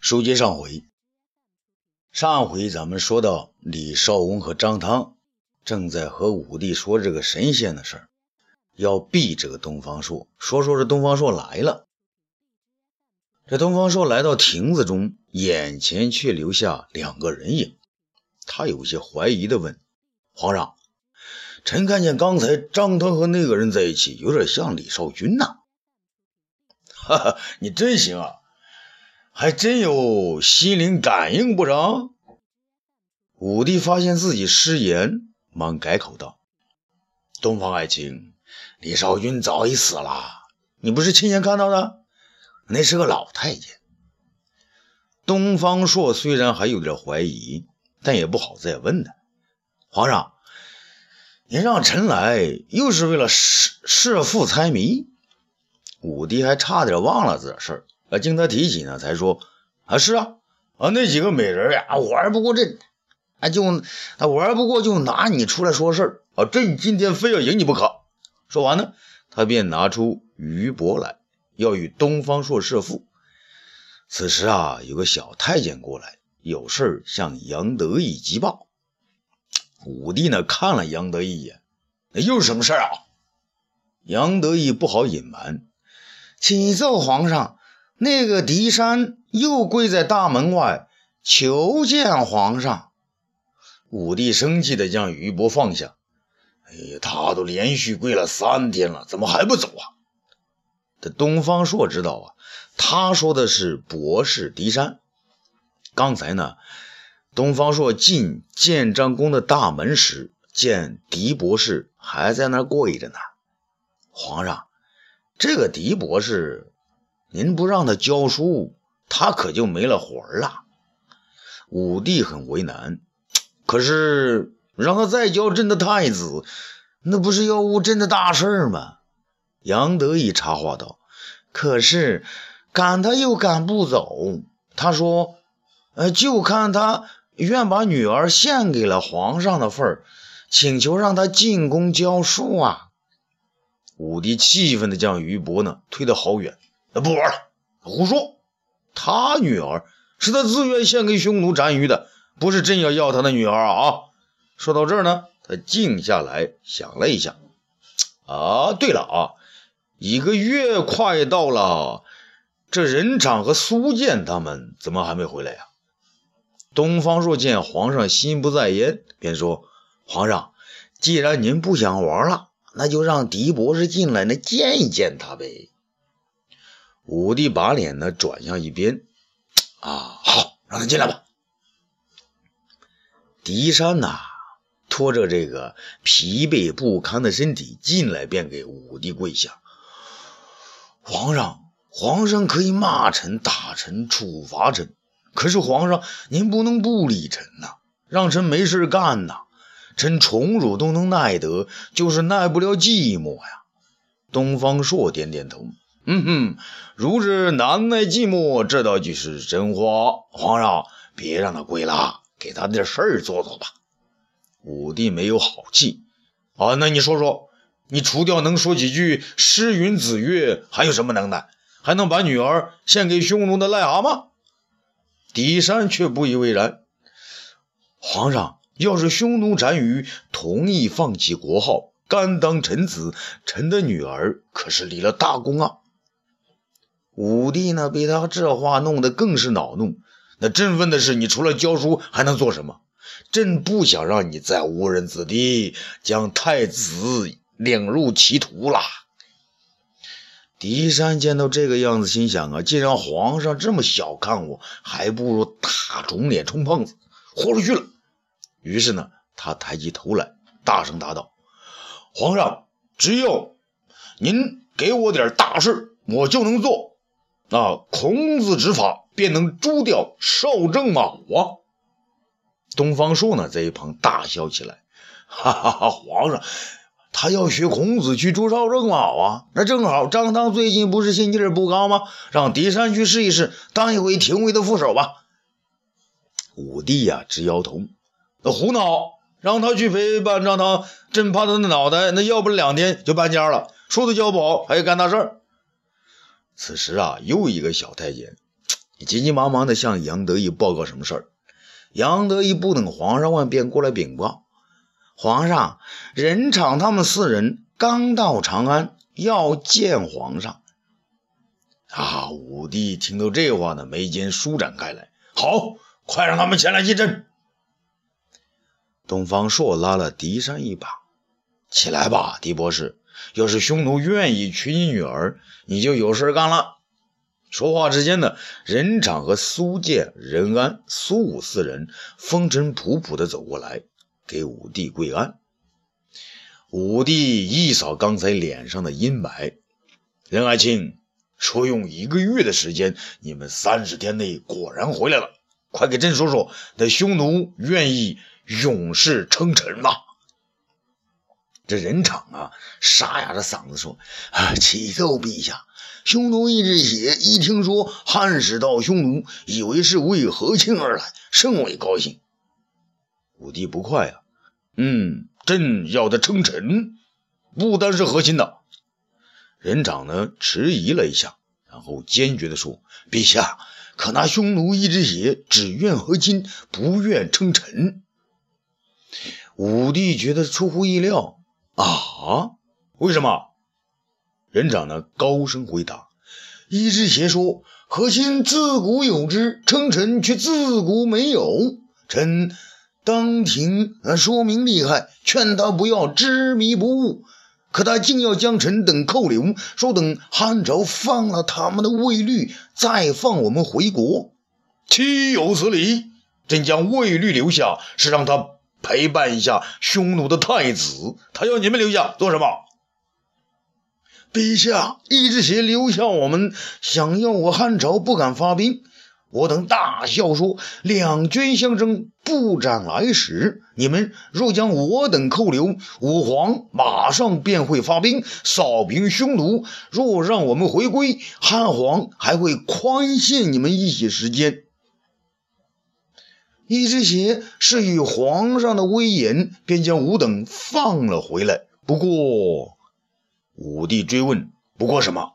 书接上回，上回咱们说到李少翁和张汤正在和武帝说这个神仙的事儿，要避这个东方朔。说说这东方朔来了，这东方朔来到亭子中，眼前却留下两个人影。他有些怀疑的问：“皇上，臣看见刚才张汤和那个人在一起，有点像李少君呐。”哈哈，你真行啊！还真有心灵感应不成？武帝发现自己失言，忙改口道：“东方爱卿，李少君早已死了，你不是亲眼看到的？那是个老太监。”东方朔虽然还有点怀疑，但也不好再问他。皇上，您让臣来，又是为了弑弑父猜谜？武帝还差点忘了这事儿。啊，经他提起呢，才说啊，是啊，啊，那几个美人呀，玩不过朕，啊，就啊玩不过就拿你出来说事儿啊，朕今天非要赢你不可。说完呢，他便拿出鱼帛来，要与东方朔设父。此时啊，有个小太监过来，有事向杨得意急报。武帝呢，看了杨得意一眼，那又是什么事儿啊？杨得意不好隐瞒，启奏皇上。那个狄山又跪在大门外求见皇上。武帝生气地将余伯放下。哎呀，他都连续跪了三天了，怎么还不走啊？这东方朔知道啊，他说的是博士狄山。刚才呢，东方朔进建章宫的大门时，见狄博士还在那跪着呢。皇上，这个狄博士。您不让他教书，他可就没了魂了。武帝很为难，可是让他再教朕的太子，那不是要误朕的大事吗？杨得意插话道：“可是赶他又赶不走。他说，呃，就看他愿把女儿献给了皇上的份儿，请求让他进宫教书啊。”武帝气愤地将于伯呢推得好远。不玩了，胡说！他女儿是他自愿献给匈奴单于的，不是朕要要他的女儿啊！说到这儿呢，他静下来想了一下，啊，对了啊，一个月快到了，这任长和苏建他们怎么还没回来呀？东方朔见皇上心不在焉，便说：“皇上，既然您不想玩了，那就让狄博士进来，那见一见他呗。”武帝把脸呢转向一边，啊，好，让他进来吧。狄山呐，拖着这个疲惫不堪的身体进来，便给武帝跪下。皇上，皇上可以骂臣、打臣、处罚臣，可是皇上您不能不理臣呐，让臣没事干呐。臣宠辱都能耐得，就是耐不了寂寞呀。东方朔点点头。嗯哼，如之难耐寂寞，这倒就是真话。皇上，别让他跪了，给他点事儿做做吧。武帝没有好气啊，那你说说，你除掉能说几句诗云子曰，还有什么能耐？还能把女儿献给匈奴的癞蛤蟆？狄山却不以为然。皇上，要是匈奴单于同意放弃国号，甘当臣子，臣的女儿可是立了大功啊！武帝呢，被他这话弄得更是恼怒。那朕问的是，你除了教书还能做什么？朕不想让你再误人子弟，将太子领入歧途啦。狄山见到这个样子，心想啊，既然皇上这么小看我，还不如打肿脸充胖子，豁出去了。于是呢，他抬起头来，大声答道：“皇上，只要您给我点大事，我就能做。”那孔子之法便能诛掉少正卯啊！东方朔呢，在一旁大笑起来，哈哈哈！皇上，他要学孔子去诛少正卯啊？那正好，张汤最近不是心气儿不高吗？让狄山去试一试，当一回廷尉的副手吧。武帝呀，直摇头，那胡闹！让他去陪伴张汤，朕怕他的脑袋那要不了两天就搬家了，说的教不好，还要干大事儿。此时啊，又一个小太监急急忙忙地向杨得意报告什么事儿。杨得意不等皇上问，便过来禀报：“皇上，任场他们四人刚到长安，要见皇上。”啊！武帝听到这话呢，眉间舒展开来。好，快让他们前来见朕。东方朔拉了狄山一把：“起来吧，狄博士。要是匈奴愿意娶你女儿，你就有事干了。”说话之间呢，任长和苏建、任安、苏武四人风尘仆仆地走过来，给武帝跪安。武帝一扫刚才脸上的阴霾，任爱卿说用一个月的时间，你们三十天内果然回来了。快给朕说说，那匈奴愿意永世称臣吗？这任场啊，沙哑着嗓子说：“啊，启奏陛下。”匈奴一只血一听说汉使到匈奴，以为是为和亲而来，甚为高兴。武帝不快啊，嗯，朕要他称臣，不单是和亲的。人长呢迟疑了一下，然后坚决地说：“陛下，可那匈奴一只血只愿和亲，不愿称臣。”武帝觉得出乎意料啊，为什么？人长呢高声回答：“一只邪说何心自古有之，称臣却自古没有。臣当庭说明利害，劝他不要执迷不悟。可他竟要将臣等扣留，说等汉朝放了他们的卫律，再放我们回国。岂有此理！朕将卫律留下，是让他陪伴一下匈奴的太子。他要你们留下做什么？”陛下，一只血留下我们，想要我汉朝不敢发兵。我等大笑说：“两军相争，不斩来使。你们若将我等扣留，武皇马上便会发兵扫平匈奴。若让我们回归，汉皇还会宽限你们一些时间。”一只鞋是与皇上的威严，便将吾等放了回来。不过。武帝追问：“不过什么？”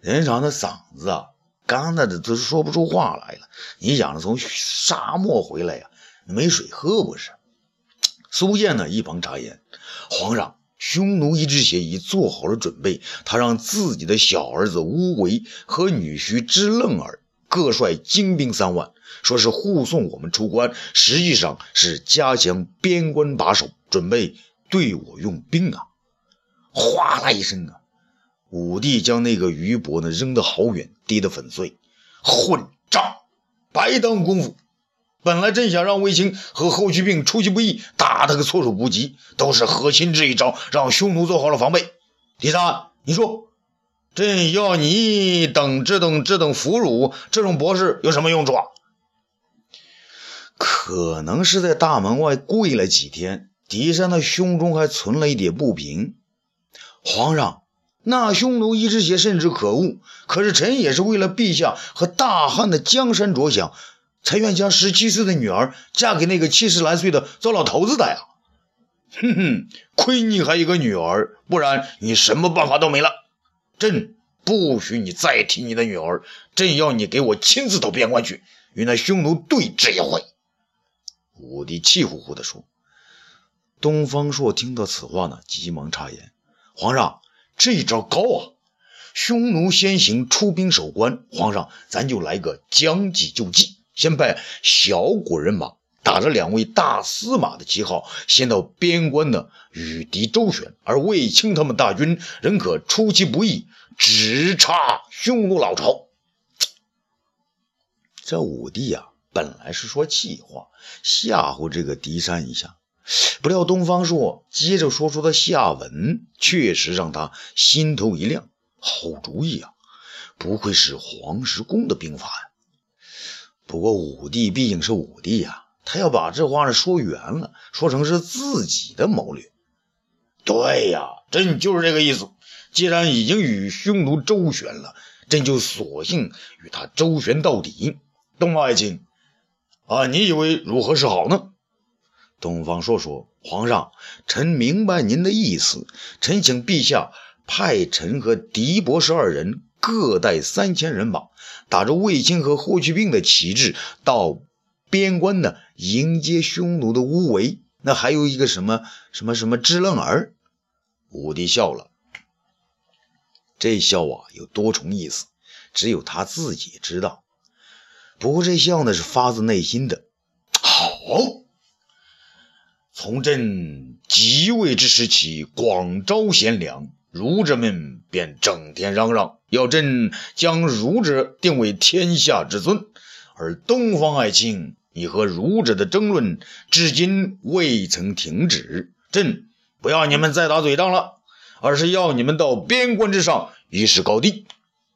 任长的嗓子啊，干的都说不出话来了。你想着从沙漠回来呀，没水喝不是？苏建呢，一旁插言：“皇上，匈奴一只鞋已做好了准备，他让自己的小儿子乌维和女婿支楞儿各率精兵三万，说是护送我们出关，实际上是加强边关把守，准备对我用兵啊。”哗啦一声啊！武帝将那个鱼帛呢扔得好远，跌得粉碎。混账！白当功夫！本来朕想让卫青和后去病出其不意，打他个措手不及，都是何亲这一招，让匈奴做好了防备。第三，你说，朕要你等这等这等俘虏，这种博士有什么用处啊？可能是在大门外跪了几天，狄山的胸中还存了一点不平。皇上，那匈奴一只血甚至可恶，可是臣也是为了陛下和大汉的江山着想，才愿将十七岁的女儿嫁给那个七十来岁的糟老头子的呀！哼哼，亏你还有个女儿，不然你什么办法都没了。朕不许你再提你的女儿，朕要你给我亲自到边关去，与那匈奴对峙一回。武帝气呼呼地说。东方朔听到此话呢，急忙插言。皇上，这一招高啊！匈奴先行出兵守关，皇上，咱就来个将计就计，先派小股人马打着两位大司马的旗号，先到边关呢与敌周旋，而卫青他们大军仍可出其不意，直插匈奴老巢。这武帝啊，本来是说气话，吓唬这个狄山一下。不料东方朔接着说出的下文，确实让他心头一亮。好主意啊！不愧是黄石公的兵法呀。不过武帝毕竟是武帝呀，他要把这话呢说圆了，说成是自己的谋略。对呀，朕就是这个意思。既然已经与匈奴周旋了，朕就索性与他周旋到底。东方爱卿，啊，你以为如何是好呢？东方朔说：“皇上，臣明白您的意思。臣请陛下派臣和狄博士二人各带三千人马，打着卫青和霍去病的旗帜，到边关呢迎接匈奴的乌维。那还有一个什么什么什么支楞儿？武帝笑了，这笑啊有多重意思，只有他自己知道。不过这笑呢是发自内心的。好，从朕即位之时起，广招贤良，儒者们便整天嚷嚷，要朕将儒者定为天下之尊。而东方爱卿，你和儒者的争论至今未曾停止。朕不要你们再打嘴仗了，而是要你们到边关之上一试高低，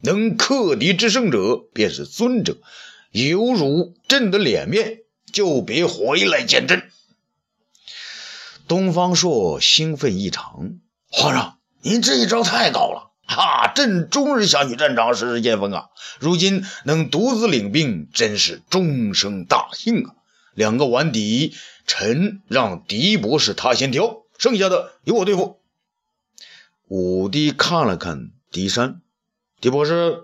能克敌制胜者便是尊者。有辱朕的脸面，就别回来见朕。东方朔兴奋异常，皇上，您这一招太高了！哈，朕终日想起战场，试试剑锋啊！如今能独自领兵，真是终生大幸啊！两个碗底，臣让狄博士他先挑，剩下的由我对付。武帝看了看狄山，狄博士，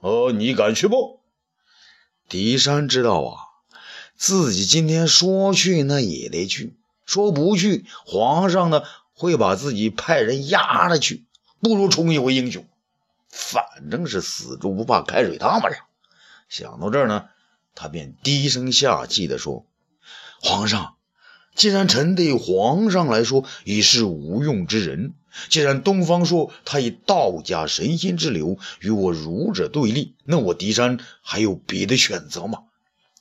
呃，你敢去不？狄山知道啊，自己今天说去那也得去，说不去，皇上呢会把自己派人压了去，不如冲一回英雄，反正是死猪不怕开水烫嘛。想到这儿呢，他便低声下气地说：“皇上，既然臣对皇上来说已是无用之人，既然东方朔他以道家神仙之流与我儒者对立，那我狄山还有别的选择吗？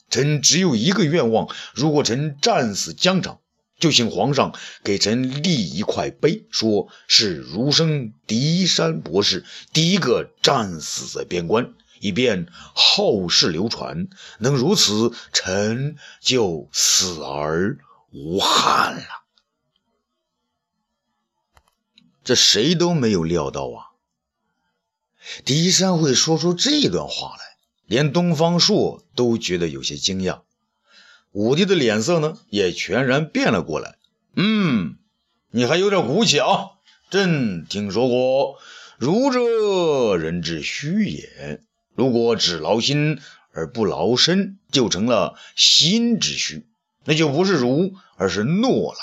臣只有一个愿望：如果臣战死疆场，就请皇上给臣立一块碑，说是儒生狄山博士第一个战死在边关，以便后世流传。能如此，臣就死而无憾了。这谁都没有料到啊！狄山会说出这段话来，连东方朔都觉得有些惊讶。武帝的脸色呢，也全然变了过来。嗯，你还有点骨气啊！朕听说过，儒者人之虚也。如果只劳心而不劳身，就成了心之虚，那就不是儒，而是懦了。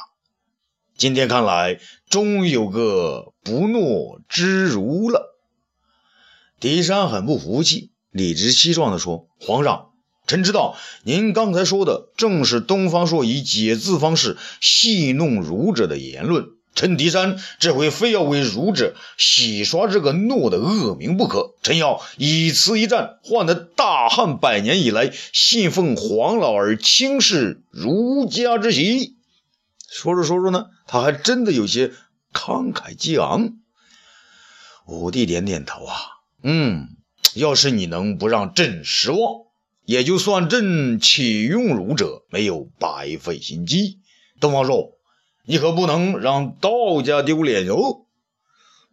今天看来，终于有个不懦之儒了。狄山很不服气，理直气壮地说：“皇上，臣知道您刚才说的正是东方朔以解字方式戏弄儒者的言论。臣狄山这回非要为儒者洗刷这个诺的恶名不可。臣要以此一战，换得大汉百年以来信奉黄老而轻视儒家之喜。”说着说着呢，他还真的有些慷慨激昂。武帝点点头啊，嗯，要是你能不让朕失望，也就算朕启用儒者没有白费心机。东方朔，你可不能让道家丢脸哟。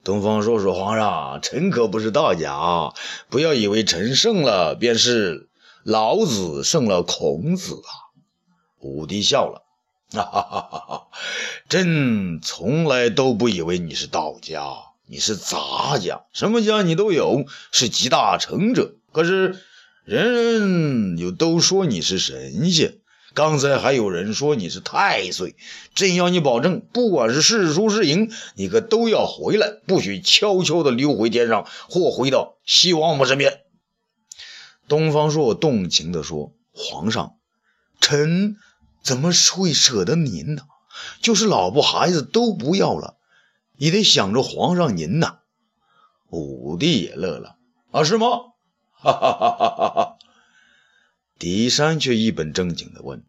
东方朔说：“皇上，臣可不是道家，不要以为臣胜了便是老子胜了孔子啊。”武帝笑了。哈哈哈哈哈！朕从来都不以为你是道家，你是杂家，什么家你都有，是集大成者。可是人人又都说你是神仙，刚才还有人说你是太岁。朕要你保证，不管是是输是赢，你可都要回来，不许悄悄地溜回天上，或回到西王母身边。东方朔动情地说：“皇上，臣。”怎么会舍得您呢？就是老婆孩子都不要了，也得想着皇上您呐。武帝也乐了，啊，是吗？哈哈哈哈哈哈！狄山却一本正经地问：“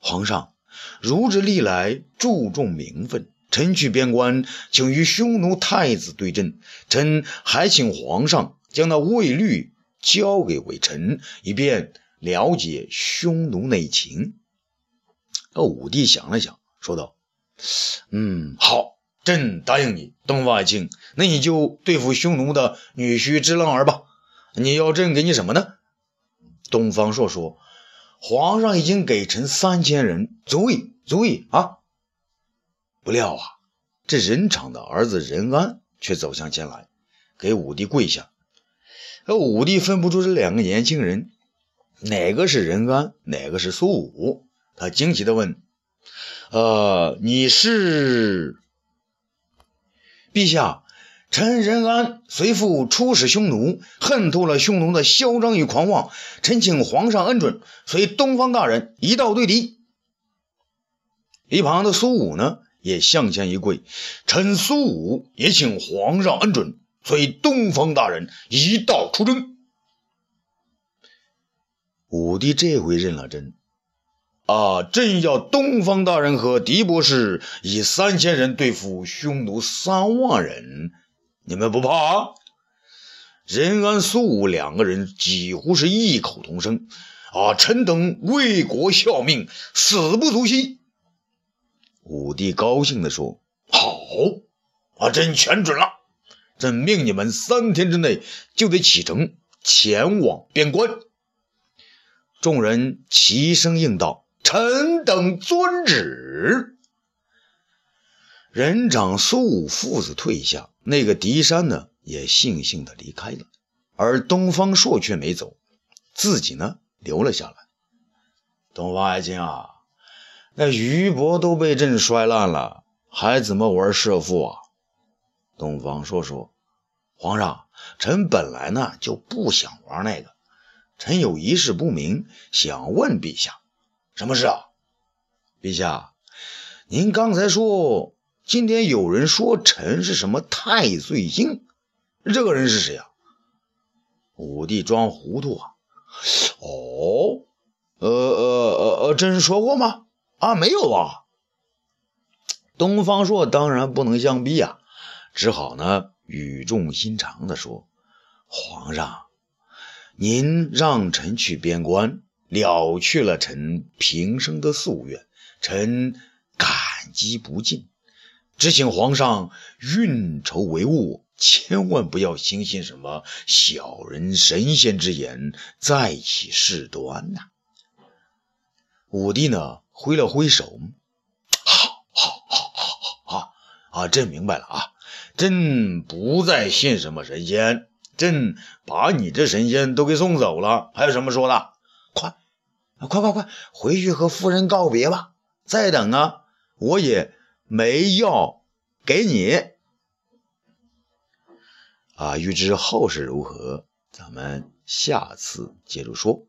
皇上，儒者历来注重名分，臣去边关，请与匈奴太子对阵，臣还请皇上将那魏律交给微臣，以便了解匈奴内情。”那武帝想了想，说道：“嗯，好，朕答应你，东方爱卿。那你就对付匈奴的女婿支楞儿吧。你要朕给你什么呢？”东方朔说：“皇上已经给臣三千人，足矣，足矣啊！”不料啊，这任场的儿子任安却走向前来，给武帝跪下。而武帝分不出这两个年轻人哪个是任安，哪个是苏武，他惊奇地问：“呃，你是？”陛下，臣仁安随父出使匈奴，恨透了匈奴的嚣张与狂妄，臣请皇上恩准，随东方大人一道对敌。一旁的苏武呢，也向前一跪，臣苏武也请皇上恩准，随东方大人一道出征。武帝这回认了真。啊！朕要东方大人和狄博士以三千人对付匈奴三万人，你们不怕啊？任安、苏武两个人几乎是异口同声：“啊！臣等为国效命，死不足惜。”武帝高兴地说：“好，啊，朕全准了。朕命你们三天之内就得启程前往边关。”众人齐声应道。臣等遵旨。人长苏武父子退下，那个狄山呢，也悻悻的离开了。而东方朔却没走，自己呢留了下来。东方爱卿啊，那俞伯都被朕摔烂了，还怎么玩射父啊？东方朔说：“皇上，臣本来呢就不想玩那个，臣有一事不明，想问陛下。”什么事啊，陛下？您刚才说今天有人说臣是什么太岁星，这个人是谁啊？武帝装糊涂啊！哦，呃呃呃呃，朕说过吗？啊，没有吧？东方朔当然不能相逼啊，只好呢语重心长地说：“皇上，您让臣去边关。”了却了臣平生的夙愿，臣感激不尽。只请皇上运筹帷幄，千万不要轻信什么小人神仙之言，再起事端呐！武帝呢，挥了挥手，好，好，好，好，好，啊啊！朕明白了啊，朕不再信什么神仙，朕把你这神仙都给送走了，还有什么说的？快！快快快，回去和夫人告别吧！再等啊，我也没要给你。啊，欲知后事如何，咱们下次接着说。